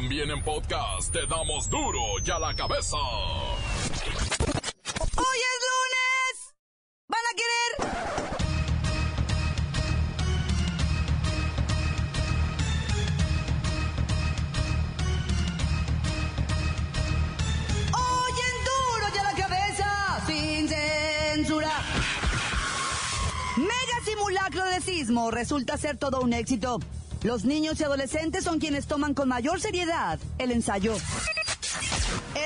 También en podcast te damos duro y a la cabeza. ¡Hoy es lunes! ¿Van a querer? ¡Hoy en duro y a la cabeza! ¡Sin censura! Mega simulacro de sismo resulta ser todo un éxito. Los niños y adolescentes son quienes toman con mayor seriedad el ensayo.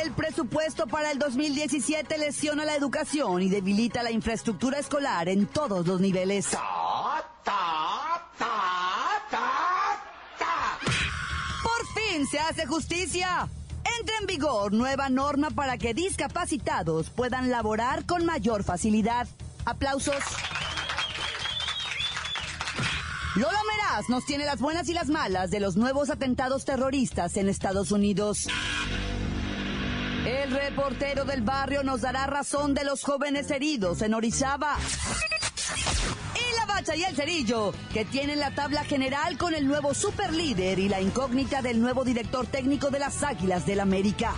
El presupuesto para el 2017 lesiona la educación y debilita la infraestructura escolar en todos los niveles. Por fin se hace justicia. Entra en vigor nueva norma para que discapacitados puedan laborar con mayor facilidad. Aplausos. Lola Nos tiene las buenas y las malas de los nuevos atentados terroristas en Estados Unidos. El reportero del barrio nos dará razón de los jóvenes heridos en Orizaba. Y la bacha y el cerillo, que tienen la tabla general con el nuevo superlíder y la incógnita del nuevo director técnico de las Águilas del América.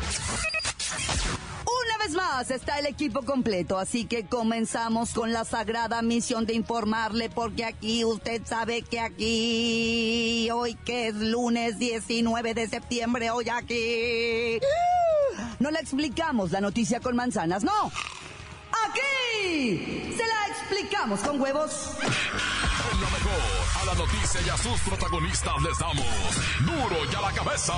Vez más está el equipo completo, así que comenzamos con la sagrada misión de informarle, porque aquí usted sabe que aquí, hoy que es lunes 19 de septiembre, hoy aquí, no le explicamos la noticia con manzanas, no. Aquí se la explicamos con huevos. La noticia y a sus protagonistas les damos duro y a la cabeza.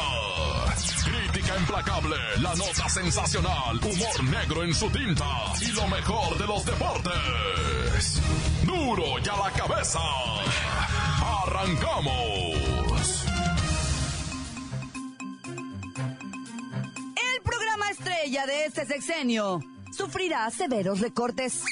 Crítica implacable, la nota sensacional, humor negro en su tinta y lo mejor de los deportes. Duro y a la cabeza. Arrancamos. El programa estrella de este sexenio sufrirá severos recortes.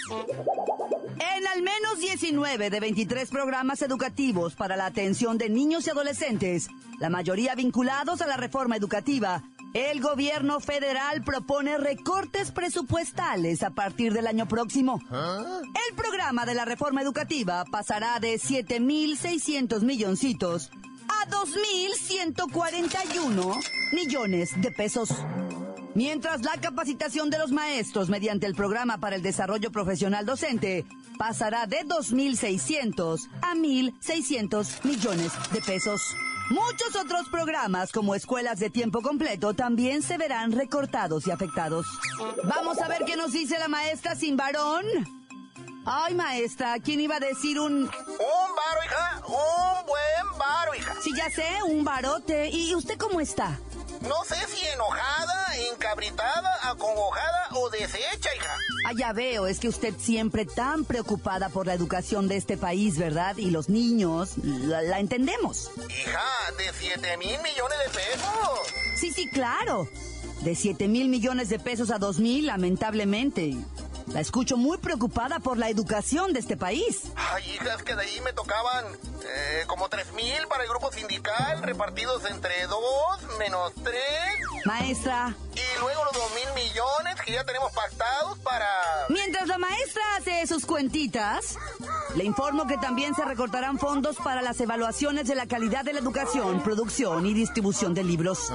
En al menos 19 de 23 programas educativos para la atención de niños y adolescentes, la mayoría vinculados a la reforma educativa, el gobierno federal propone recortes presupuestales a partir del año próximo. El programa de la reforma educativa pasará de 7.600 milloncitos a 2.141 millones de pesos. Mientras la capacitación de los maestros mediante el programa para el desarrollo profesional docente pasará de 2.600 a 1.600 millones de pesos. Muchos otros programas como escuelas de tiempo completo también se verán recortados y afectados. Vamos a ver qué nos dice la maestra sin varón. Ay, maestra, ¿quién iba a decir un... Un varo, hija. Un buen varo, hija. Sí, ya sé, un barote. ¿Y usted cómo está? No sé si enojada, encabritada, acongojada o deshecha, hija. Ah, ya veo, es que usted siempre tan preocupada por la educación de este país, ¿verdad? Y los niños, la, la entendemos. Hija, de 7 mil millones de pesos. Sí, sí, claro. De 7 mil millones de pesos a 2 mil, lamentablemente. La escucho muy preocupada por la educación de este país. Ay, hija, es que de ahí me tocaban eh, como 3 mil para el grupo sindical, repartidos entre dos menos tres. Maestra, Y luego los 2 mil millones que ya tenemos pactados para... mientras la maestra hace sus cuentitas, le informo que también se recortarán fondos para las evaluaciones de la calidad de la educación, producción y distribución de libros.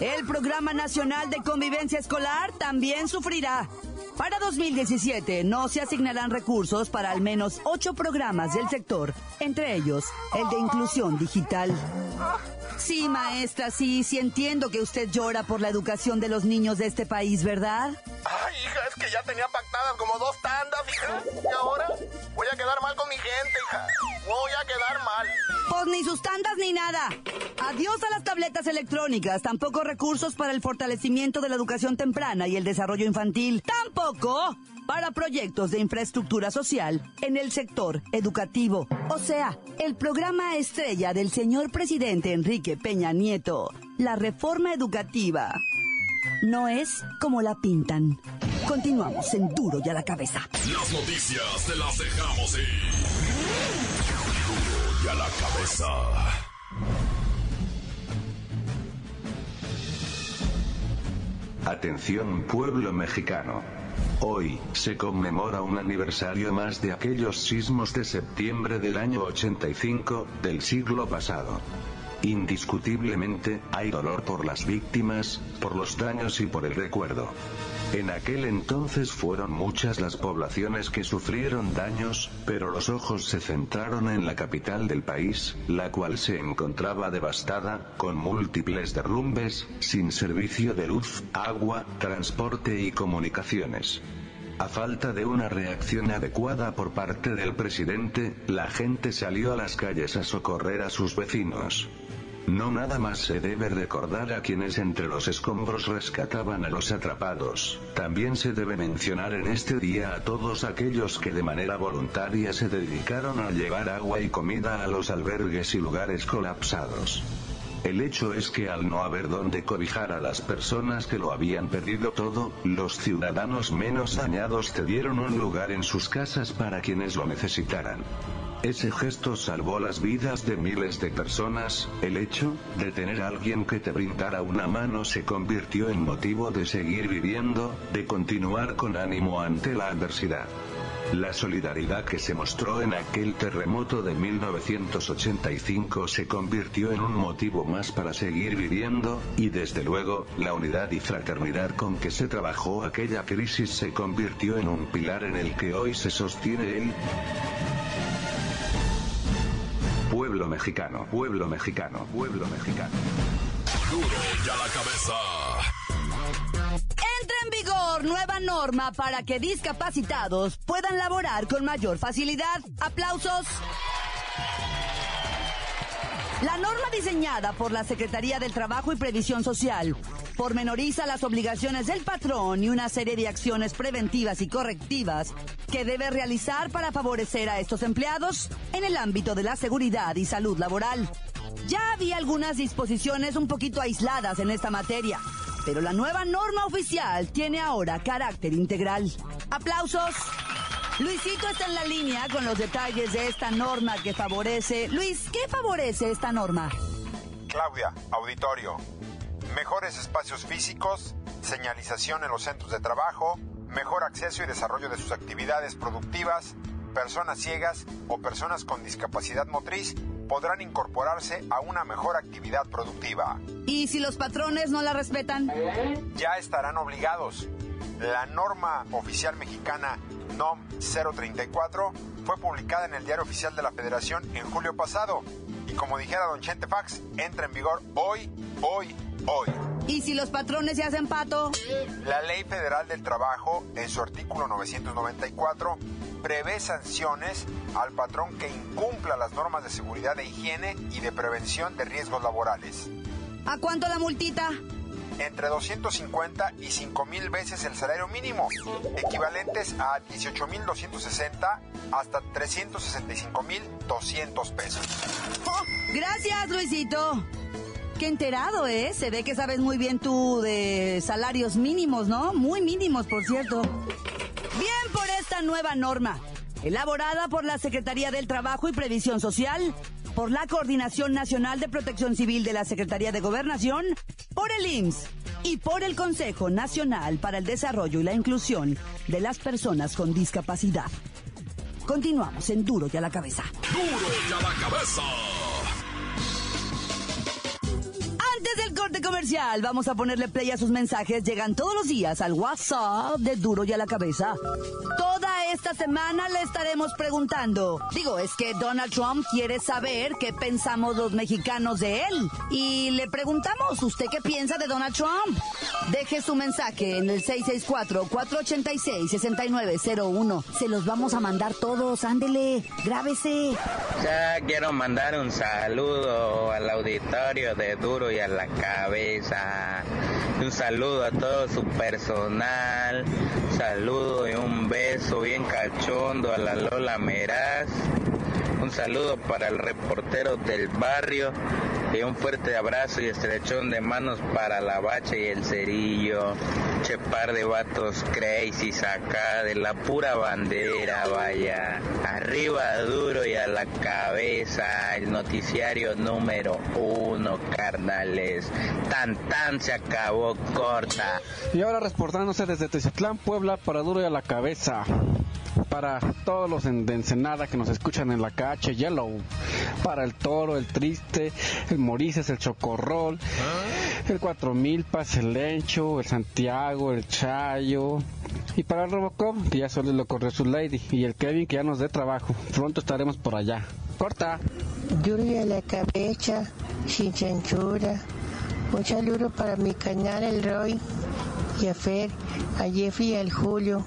El Programa Nacional de Convivencia Escolar también sufrirá. Para 2017 no se asignarán recursos para al menos ocho programas del sector, entre ellos el de inclusión digital. Sí, maestra, sí, sí entiendo que usted llora por la educación de los niños de este país, ¿verdad? Ay, hija, es que ya tenía pactadas como dos tandas, hija. Y ahora voy a quedar mal con mi gente, hija. Voy a quedar mal. Pues ni sus tandas ni nada. Adiós a las tabletas electrónicas, tampoco recursos para el fortalecimiento de la educación temprana y el desarrollo infantil, tampoco para proyectos de infraestructura social en el sector educativo. O sea, el programa estrella del señor presidente Enrique Peña Nieto, la reforma educativa, no es como la pintan. Continuamos en duro y a la cabeza. Las noticias te las dejamos ir. Duro y a la cabeza. Atención pueblo mexicano. Hoy se conmemora un aniversario más de aquellos sismos de septiembre del año 85 del siglo pasado. Indiscutiblemente, hay dolor por las víctimas, por los daños y por el recuerdo. En aquel entonces fueron muchas las poblaciones que sufrieron daños, pero los ojos se centraron en la capital del país, la cual se encontraba devastada, con múltiples derrumbes, sin servicio de luz, agua, transporte y comunicaciones. A falta de una reacción adecuada por parte del presidente, la gente salió a las calles a socorrer a sus vecinos. No nada más se debe recordar a quienes entre los escombros rescataban a los atrapados, también se debe mencionar en este día a todos aquellos que de manera voluntaria se dedicaron a llevar agua y comida a los albergues y lugares colapsados. El hecho es que al no haber donde cobijar a las personas que lo habían perdido todo, los ciudadanos menos dañados te dieron un lugar en sus casas para quienes lo necesitaran. Ese gesto salvó las vidas de miles de personas, el hecho de tener a alguien que te brindara una mano se convirtió en motivo de seguir viviendo, de continuar con ánimo ante la adversidad. La solidaridad que se mostró en aquel terremoto de 1985 se convirtió en un motivo más para seguir viviendo, y desde luego, la unidad y fraternidad con que se trabajó aquella crisis se convirtió en un pilar en el que hoy se sostiene el Pueblo mexicano, pueblo mexicano, pueblo mexicano. Duro ya la cabeza. Entra en vigor nueva norma para que discapacitados puedan laborar con mayor facilidad. Aplausos. La norma diseñada por la Secretaría del Trabajo y Previsión Social pormenoriza las obligaciones del patrón y una serie de acciones preventivas y correctivas que debe realizar para favorecer a estos empleados en el ámbito de la seguridad y salud laboral. Ya había algunas disposiciones un poquito aisladas en esta materia, pero la nueva norma oficial tiene ahora carácter integral. ¡Aplausos! Luisito está en la línea con los detalles de esta norma que favorece. Luis, ¿qué favorece esta norma? Claudia, auditorio. Mejores espacios físicos, señalización en los centros de trabajo, mejor acceso y desarrollo de sus actividades productivas, personas ciegas o personas con discapacidad motriz podrán incorporarse a una mejor actividad productiva. ¿Y si los patrones no la respetan? Ya estarán obligados. La norma oficial mexicana NOM 034 fue publicada en el Diario Oficial de la Federación en julio pasado y como dijera don Chente Fax, entra en vigor hoy, hoy, hoy. ¿Y si los patrones se hacen pato? La Ley Federal del Trabajo, en su artículo 994, prevé sanciones al patrón que incumpla las normas de seguridad e higiene y de prevención de riesgos laborales. ¿A cuánto la multita? Entre 250 y 5 mil veces el salario mínimo, equivalentes a 18.260 hasta 365.200 pesos. Oh, gracias, Luisito. Qué enterado, ¿eh? Se ve que sabes muy bien tú de salarios mínimos, ¿no? Muy mínimos, por cierto. Bien por esta nueva norma, elaborada por la Secretaría del Trabajo y Previsión Social, por la Coordinación Nacional de Protección Civil de la Secretaría de Gobernación, por el IMSS y por el Consejo Nacional para el Desarrollo y la Inclusión de las Personas con Discapacidad. Continuamos en Duro y a la Cabeza. Duro y a la cabeza. Comercial, vamos a ponerle play a sus mensajes. Llegan todos los días al WhatsApp de Duro y a la Cabeza. Toda esta semana le estaremos preguntando. Digo, es que Donald Trump quiere saber qué pensamos los mexicanos de él. Y le preguntamos, ¿usted qué piensa de Donald Trump? Deje su mensaje en el 664-486-6901. Se los vamos a mandar todos, ándele, grábese. Ya quiero mandar un saludo al auditorio de Duro y a la cabeza. Un saludo a todo su personal. Saludo y un beso bien cachondo a la Lola Meraz. Un saludo para el reportero del barrio y un fuerte abrazo y estrechón de manos para la bacha y el cerillo. Che par de vatos crazy acá de la pura bandera, vaya. Arriba duro y a la cabeza, el noticiario número uno, carnales. Tan tan se acabó corta. Y ahora reportándose desde Tecitlán, Puebla, para duro y a la cabeza. Para todos los de Ensenada que nos escuchan en la calle Yellow, para el Toro, el Triste, el Morices, el Chocorrol, el Cuatro Milpas, el Lencho, el Santiago, el Chayo, y para el Robocop, que ya solo lo corrió su lady, y el Kevin que ya nos dé trabajo. Pronto estaremos por allá. Corta. Yuri a la cabeza, sin censura. Un saludo para mi canal El Roy, y a Fer, a Jeffy y al Julio,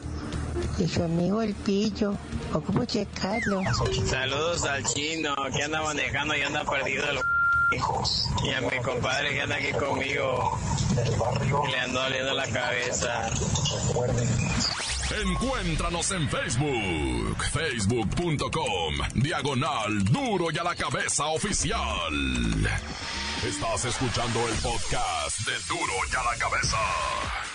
y su amigo El Pillo. Ocupo checarlo. Saludos al chino que anda manejando y anda perdido el y a mi compadre que anda aquí conmigo le ando doliendo la cabeza. Encuéntranos en Facebook, facebook.com, diagonal duro y a la cabeza oficial. Estás escuchando el podcast de duro y a la cabeza.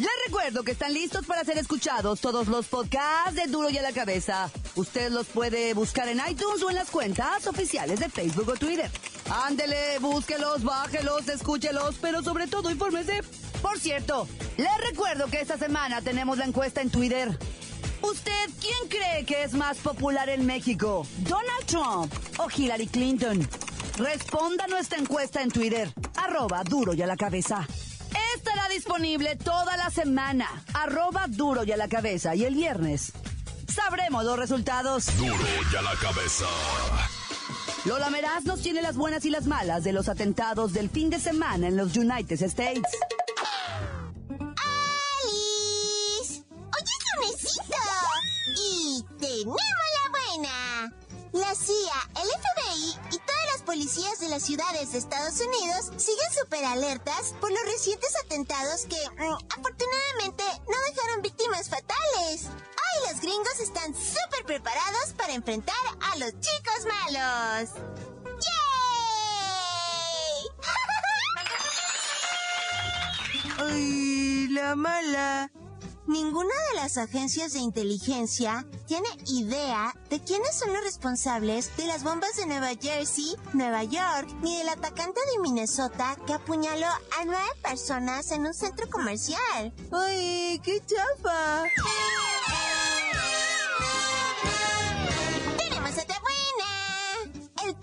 Les recuerdo que están listos para ser escuchados todos los podcasts de Duro y a la Cabeza. Usted los puede buscar en iTunes o en las cuentas oficiales de Facebook o Twitter. Ándele, búsquelos, bájelos, escúchelos, pero sobre todo infórmese. Por cierto, les recuerdo que esta semana tenemos la encuesta en Twitter. ¿Usted quién cree que es más popular en México? ¿Donald Trump o Hillary Clinton? Responda a nuestra encuesta en Twitter, arroba duro y a la cabeza. Disponible toda la semana, arroba duro y a la cabeza. Y el viernes sabremos los resultados. Duro y a la cabeza. Lola Meraz nos tiene las buenas y las malas de los atentados del fin de semana en los United States. ¡Alice! ¡Hoy es lunesito! Y tenemos la buena. La CIA, el FBI y policías de las ciudades de Estados Unidos siguen súper alertas por los recientes atentados que, mm, afortunadamente, no dejaron víctimas fatales. Hoy los gringos están súper preparados para enfrentar a los chicos malos. ¡Yay! ¡Ay, la mala! Ninguna de las agencias de inteligencia tiene idea de quiénes son los responsables de las bombas de Nueva Jersey, Nueva York, ni del atacante de Minnesota que apuñaló a nueve personas en un centro comercial. ¡Ay, qué chafa!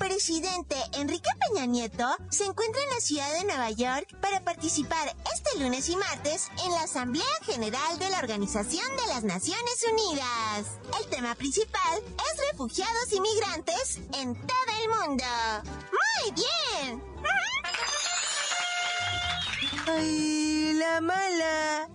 Presidente Enrique Peña Nieto se encuentra en la ciudad de Nueva York para participar este lunes y martes en la Asamblea General de la Organización de las Naciones Unidas. El tema principal es refugiados y migrantes en todo el mundo. ¡Muy bien! ¡Ay, la mala!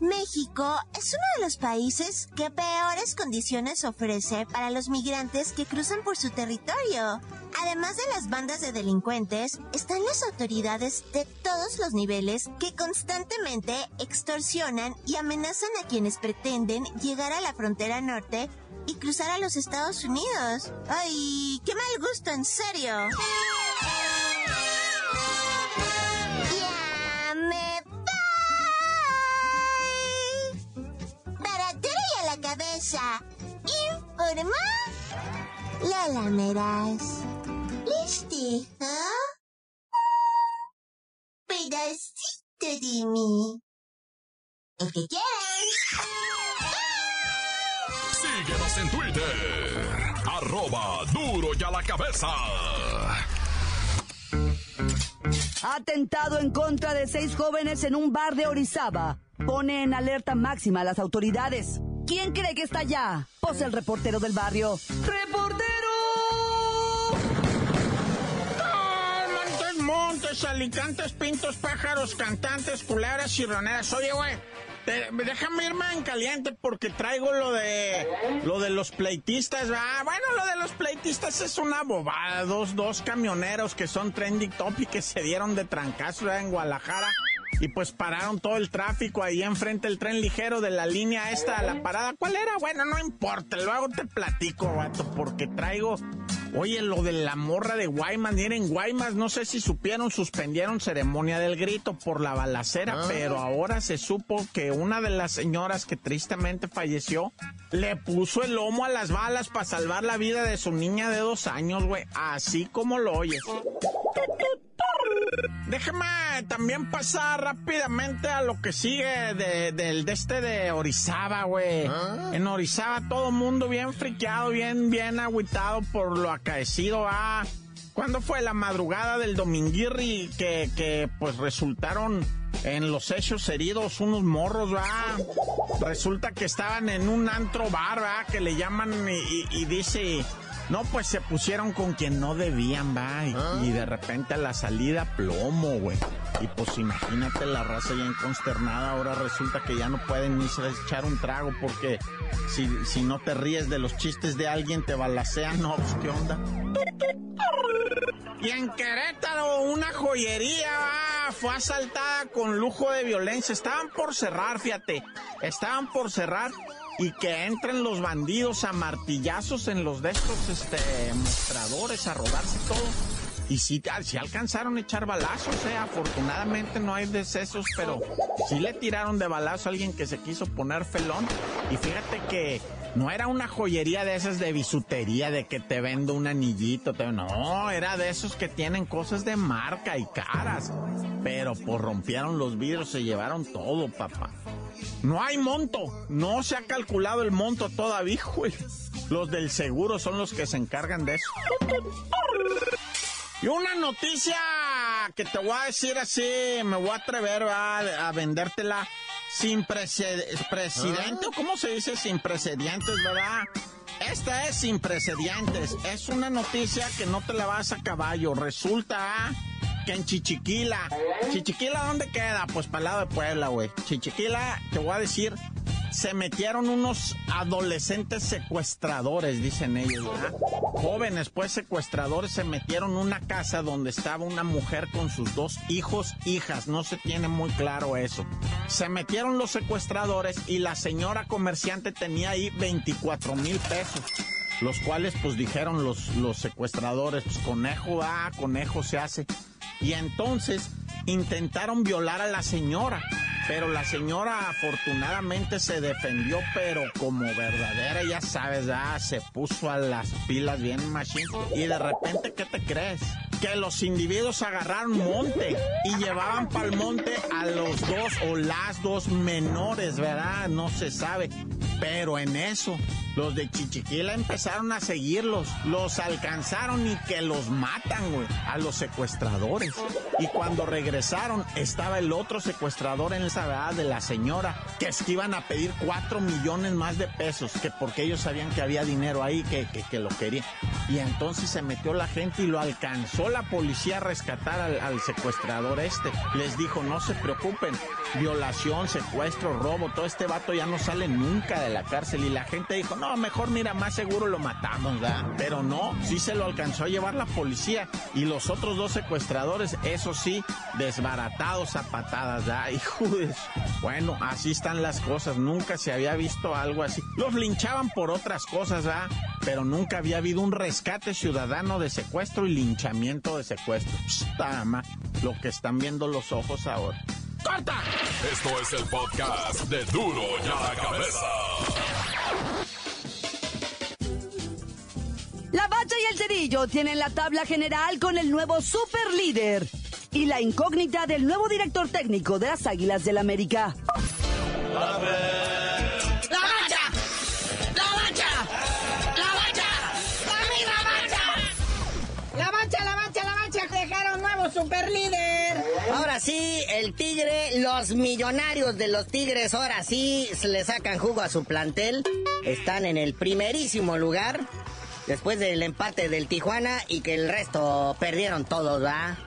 México es uno de los países que peores condiciones ofrece para los migrantes que cruzan por su territorio. Además de las bandas de delincuentes, están las autoridades de todos los niveles que constantemente extorsionan y amenazan a quienes pretenden llegar a la frontera norte y cruzar a los Estados Unidos. ¡Ay, qué mal gusto, en serio! A la cabeza, informa Lola Meraz. ¿Listo? Pedacito de mí. El que quieran. Síguenos en Twitter. Arroba duro y a la cabeza. Atentado en contra de seis jóvenes en un bar de Orizaba. Pone en alerta máxima a las autoridades. ¿Quién cree que está allá? Pues el reportero del barrio. ¡Reportero! Montes, montes, alicantes, pintos, pájaros, cantantes, culebras y roneras. Oye, güey, déjame irme en caliente porque traigo lo de lo de los pleitistas. Ah, bueno, lo de los pleitistas es una bobada. Dos, dos camioneros que son trending topic que se dieron de trancazo en Guadalajara. Y pues pararon todo el tráfico ahí enfrente del tren ligero de la línea esta a la parada. ¿Cuál era? Bueno, no importa, luego te platico, vato, porque traigo Oye, lo de la morra de Guaymas, y en Guaymas, no sé si supieron, suspendieron ceremonia del grito por la balacera, pero ahora se supo que una de las señoras que tristemente falleció le puso el lomo a las balas para salvar la vida de su niña de dos años, güey, así como lo oyes. Déjame también pasar rápidamente a lo que sigue de, del de este de Orizaba, güey. En Orizaba todo mundo bien friqueado, bien, bien agüitado por lo acaecido, ah. ¿Cuándo fue la madrugada del dominguirri que, que pues resultaron en los hechos heridos unos morros, va? Resulta que estaban en un antro bar, va, que le llaman y, y dice... No, pues se pusieron con quien no debían, va. Y, y de repente a la salida plomo, güey. Y pues imagínate la raza ya inconsternada. Ahora resulta que ya no pueden ni echar un trago porque si, si no te ríes de los chistes de alguien te balacean. No, pues qué onda. Y en Querétaro, una joyería va, fue asaltada con lujo de violencia. Estaban por cerrar, fíjate. Estaban por cerrar y que entren los bandidos a martillazos en los de estos este, mostradores a robarse todo. Y sí, sí alcanzaron a echar balazos, eh. afortunadamente no hay decesos, pero sí le tiraron de balazo a alguien que se quiso poner felón. Y fíjate que no era una joyería de esas de bisutería, de que te vendo un anillito, te... no, era de esos que tienen cosas de marca y caras. Pero pues rompieron los vidrios, se llevaron todo, papá. No hay monto, no se ha calculado el monto todavía, güey. Los del seguro son los que se encargan de eso. Y una noticia que te voy a decir así, me voy a atrever a, a vendértela sin presidente, ¿cómo se dice? Sin precedentes, ¿verdad? Esta es sin precedentes. Es una noticia que no te la vas a caballo. Resulta que en Chichiquila. ¿Chichiquila dónde queda? Pues para el lado de Puebla, güey. Chichiquila, te voy a decir, se metieron unos adolescentes secuestradores, dicen ellos, ¿verdad? Jóvenes, pues secuestradores, se metieron en una casa donde estaba una mujer con sus dos hijos, hijas, no se tiene muy claro eso. Se metieron los secuestradores y la señora comerciante tenía ahí 24 mil pesos los cuales pues dijeron los, los secuestradores, pues conejo va, conejo se hace. Y entonces intentaron violar a la señora. Pero la señora afortunadamente se defendió, pero como verdadera, ya sabes, ya se puso a las pilas bien machine. Y de repente, ¿qué te crees? Que los individuos agarraron monte y llevaban para el monte a los dos o las dos menores, ¿verdad? No se sabe. Pero en eso, los de Chichiquila empezaron a seguirlos. Los alcanzaron y que los matan, güey, a los secuestradores. Y cuando regresaron, estaba el otro secuestrador en esa edad de la señora, que es que iban a pedir cuatro millones más de pesos, que porque ellos sabían que había dinero ahí, que, lo querían. Y entonces se metió la gente y lo alcanzó la policía a rescatar al secuestrador este. Les dijo, no se preocupen, violación, secuestro, robo, todo este vato ya no sale nunca de la cárcel. Y la gente dijo, no, mejor mira, más seguro lo matamos, ¿verdad? Pero no, sí se lo alcanzó a llevar la policía. Y los otros dos secuestradores, eso sí, desbaratados a patadas, ¿verdad? Hijo de... Bueno, así están las cosas. Nunca se había visto algo así. Los linchaban por otras cosas, ¿verdad? Pero nunca había habido un rescate ciudadano de secuestro y linchamiento de secuestro. Más lo que están viendo los ojos ahora. ¡Corta! Esto es el podcast de Duro y a la Cabeza. La Bacha y el Cerillo tienen la tabla general con el nuevo super líder y la incógnita del nuevo director técnico de las Águilas del América. ¡La Bacha! ¡La Bacha! ¡La Bacha! ¡La Bacha! La Bacha, la Bacha, la Bacha dejaron nuevo super líder. Ahora sí, el Tigre, los millonarios de los Tigres, ahora sí le sacan jugo a su plantel. Están en el primerísimo lugar después del empate del Tijuana y que el resto perdieron todos, ¿va?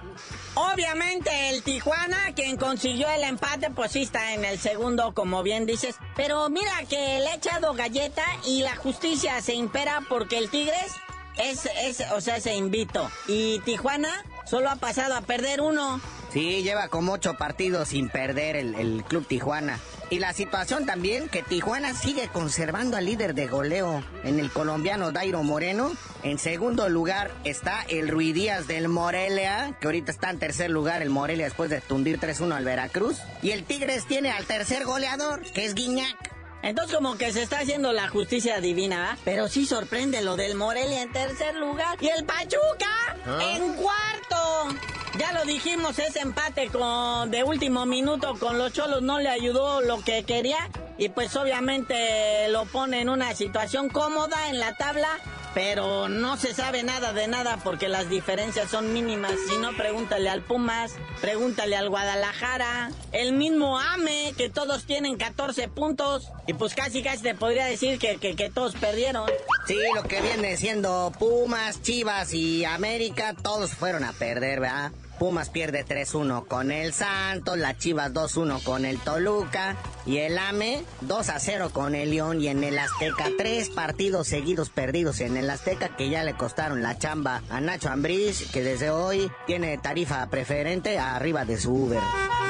Obviamente el Tijuana, quien consiguió el empate, pues sí está en el segundo, como bien dices. Pero mira que le ha echado galleta y la justicia se impera porque el Tigres es, es o sea, se invito. Y Tijuana solo ha pasado a perder uno. Sí, lleva como ocho partidos sin perder el, el Club Tijuana. Y la situación también que Tijuana sigue conservando al líder de goleo en el colombiano Dairo Moreno. En segundo lugar está el Rui Díaz del Morelia, que ahorita está en tercer lugar el Morelia después de tundir 3-1 al Veracruz. Y el Tigres tiene al tercer goleador, que es Guiñac. Entonces como que se está haciendo la justicia divina, ¿ah? Pero sí sorprende lo del Morelia en tercer lugar y el Pachuca en cuarto. Ya lo dijimos, ese empate con de último minuto con los Cholos no le ayudó lo que quería y pues obviamente lo pone en una situación cómoda en la tabla pero no se sabe nada de nada porque las diferencias son mínimas. Si no, pregúntale al Pumas, pregúntale al Guadalajara, el mismo AME, que todos tienen 14 puntos. Y pues casi casi te podría decir que, que, que todos perdieron. Sí, lo que viene siendo Pumas, Chivas y América, todos fueron a perder, ¿verdad? Pumas pierde 3-1 con el Santos, la Chivas 2-1 con el Toluca y el AME 2-0 con el León y en el Azteca tres partidos seguidos perdidos en el Azteca que ya le costaron la chamba a Nacho Ambriz que desde hoy tiene tarifa preferente arriba de su Uber.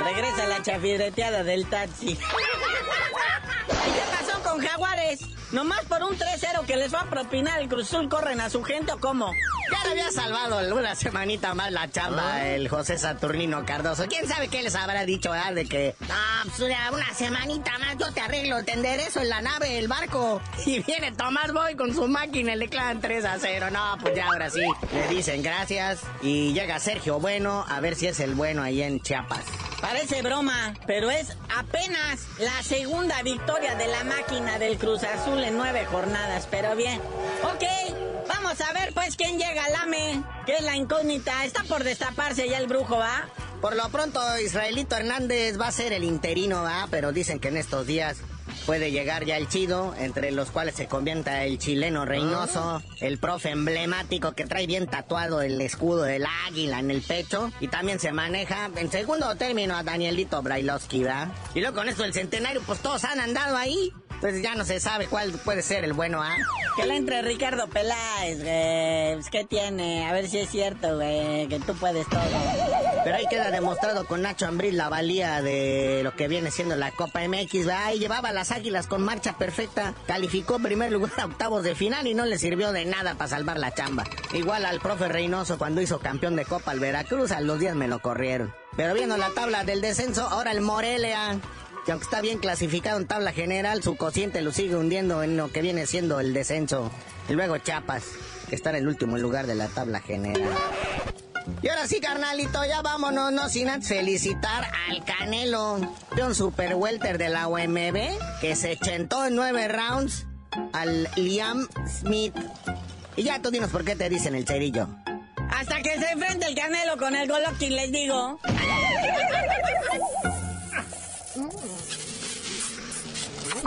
Regresa la chafidreteada del taxi. ¿Y qué pasó con Jaguares? Nomás por un 3-0 que les va a propinar el Cruzul corren a su gente o cómo? Ya le había salvado una semanita más la chamba Ah. el José Saturnino Cardoso. ¿Quién sabe qué les habrá dicho, ah, De que, no, pues una, una semanita más yo te arreglo, te enderezo en la nave, el barco. Y viene Tomás Boy con su máquina y le clavan 3 a 0. No, pues ya ahora sí. Le dicen gracias y llega Sergio Bueno a ver si es el bueno ahí en Chiapas. Parece broma, pero es apenas la segunda victoria de la máquina del Cruz Azul en nueve jornadas, pero bien. Ok, vamos a ver pues quién llega al AME, que es la incógnita. Está por destaparse ya el brujo, ¿va? Por lo pronto, Israelito Hernández va a ser el interino, ¿va? Pero dicen que en estos días puede llegar ya el chido, entre los cuales se convienta el chileno Reynoso, el profe emblemático que trae bien tatuado el escudo del águila en el pecho, y también se maneja en segundo término a Danielito Brailovsky, ¿va? Y luego con esto del centenario, pues todos han andado ahí. Pues ya no se sabe cuál puede ser el bueno, ¿ah? Que le entre Ricardo Peláez, güey. Pues, ¿Qué tiene? A ver si es cierto, güey, que tú puedes todo. Pero ahí queda demostrado con Nacho Ambriz la valía de lo que viene siendo la Copa MX. Ahí llevaba las Águilas con marcha perfecta, calificó en primer lugar a octavos de final y no le sirvió de nada para salvar la chamba. Igual al profe Reynoso cuando hizo campeón de Copa al Veracruz, a los días me lo corrieron. Pero viendo la tabla del descenso, ahora el Morelia, que aunque está bien clasificado en tabla general, su cociente lo sigue hundiendo en lo que viene siendo el descenso. Y luego Chiapas, que está en el último lugar de la tabla general. Y ahora sí, carnalito, ya vámonos, no sin antes felicitar al Canelo, un super welter de la OMB, que se chentó en nueve rounds al Liam Smith. Y ya tú dinos por qué te dicen el cerillo. Hasta que se enfrente el Canelo con el Golovkin, les digo. ¡La mancha! ¡La mancha! ¡La mancha! ¡La misma mancha! Por ahora hemos